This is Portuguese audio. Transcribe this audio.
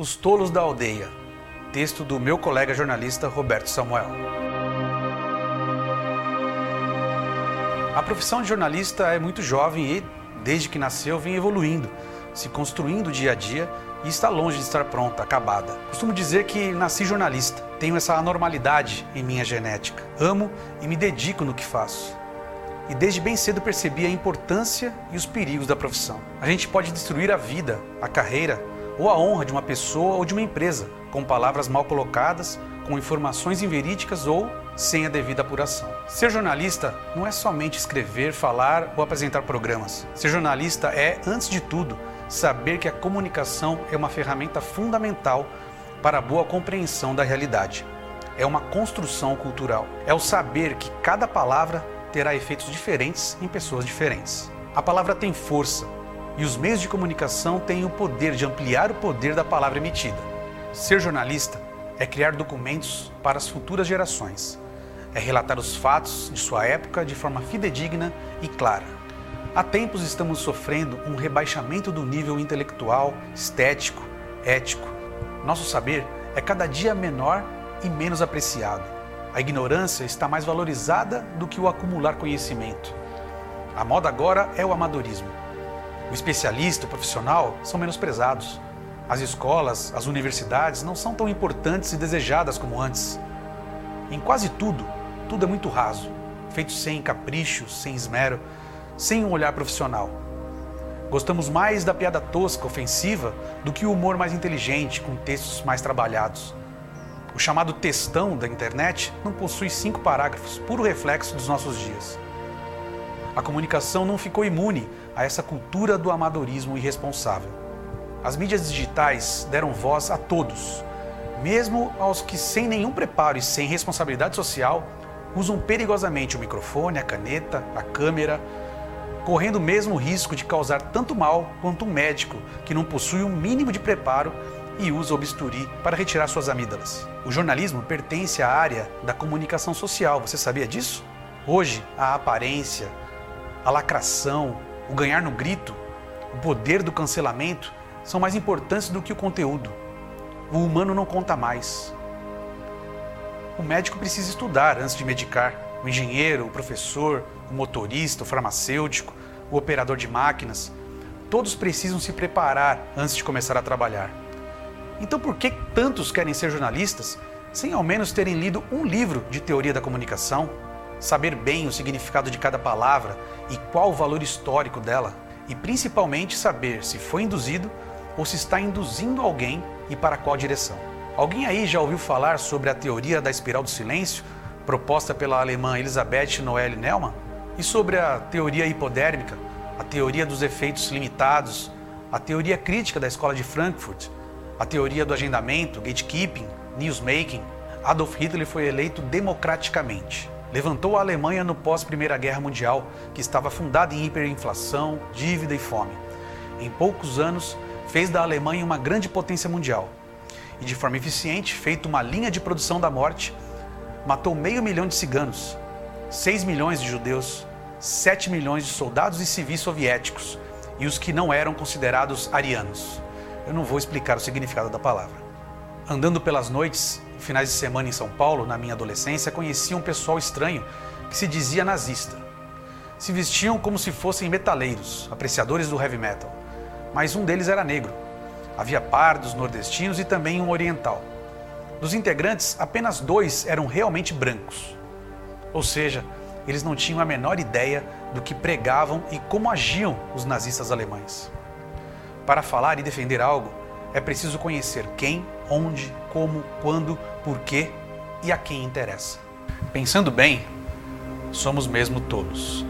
Os Tolos da Aldeia, texto do meu colega jornalista Roberto Samuel. A profissão de jornalista é muito jovem e, desde que nasceu, vem evoluindo, se construindo dia a dia e está longe de estar pronta, acabada. Costumo dizer que nasci jornalista, tenho essa anormalidade em minha genética. Amo e me dedico no que faço. E desde bem cedo percebi a importância e os perigos da profissão. A gente pode destruir a vida, a carreira ou a honra de uma pessoa ou de uma empresa com palavras mal colocadas, com informações inverídicas ou sem a devida apuração. Ser jornalista não é somente escrever, falar ou apresentar programas. Ser jornalista é, antes de tudo, saber que a comunicação é uma ferramenta fundamental para a boa compreensão da realidade. É uma construção cultural. É o saber que cada palavra terá efeitos diferentes em pessoas diferentes. A palavra tem força e os meios de comunicação têm o poder de ampliar o poder da palavra emitida. Ser jornalista é criar documentos para as futuras gerações. É relatar os fatos de sua época de forma fidedigna e clara Há tempos estamos sofrendo um rebaixamento do nível intelectual, estético, ético. Nosso saber é cada dia menor e menos apreciado. A ignorância está mais valorizada do que o acumular conhecimento. A moda agora é o amadorismo. O especialista, o profissional são menosprezados. As escolas, as universidades não são tão importantes e desejadas como antes. Em quase tudo, tudo é muito raso, feito sem capricho, sem esmero sem um olhar profissional. Gostamos mais da piada tosca, ofensiva, do que o humor mais inteligente, com textos mais trabalhados. O chamado textão da internet não possui cinco parágrafos, puro reflexo dos nossos dias. A comunicação não ficou imune a essa cultura do amadorismo irresponsável. As mídias digitais deram voz a todos, mesmo aos que, sem nenhum preparo e sem responsabilidade social, usam perigosamente o microfone, a caneta, a câmera, correndo o mesmo risco de causar tanto mal quanto um médico que não possui um mínimo de preparo e usa o bisturi para retirar suas amígdalas. O jornalismo pertence à área da comunicação social, você sabia disso? Hoje, a aparência, a lacração, o ganhar no grito, o poder do cancelamento são mais importantes do que o conteúdo. O humano não conta mais. O médico precisa estudar antes de medicar. O engenheiro, o professor, o motorista, o farmacêutico, o operador de máquinas, todos precisam se preparar antes de começar a trabalhar. Então, por que tantos querem ser jornalistas sem ao menos terem lido um livro de teoria da comunicação, saber bem o significado de cada palavra e qual o valor histórico dela, e principalmente saber se foi induzido ou se está induzindo alguém e para qual direção? Alguém aí já ouviu falar sobre a teoria da espiral do silêncio, proposta pela alemã Elisabeth Noelle Neumann? E sobre a teoria hipodérmica, a teoria dos efeitos limitados, a teoria crítica da escola de Frankfurt, a teoria do agendamento, gatekeeping, newsmaking, Adolf Hitler foi eleito democraticamente. Levantou a Alemanha no pós-Primeira Guerra Mundial, que estava fundada em hiperinflação, dívida e fome. Em poucos anos, fez da Alemanha uma grande potência mundial. E de forma eficiente, feito uma linha de produção da morte, matou meio milhão de ciganos, 6 milhões de judeus, 7 milhões de soldados e civis soviéticos e os que não eram considerados arianos. Eu não vou explicar o significado da palavra. Andando pelas noites, finais de semana em São Paulo, na minha adolescência, conhecia um pessoal estranho que se dizia nazista. Se vestiam como se fossem metaleiros, apreciadores do heavy metal. Mas um deles era negro. Havia pardos, nordestinos e também um oriental. Dos integrantes, apenas dois eram realmente brancos. Ou seja, eles não tinham a menor ideia do que pregavam e como agiam os nazistas alemães. Para falar e defender algo, é preciso conhecer quem, onde, como, quando, porquê e a quem interessa. Pensando bem, somos mesmo tolos.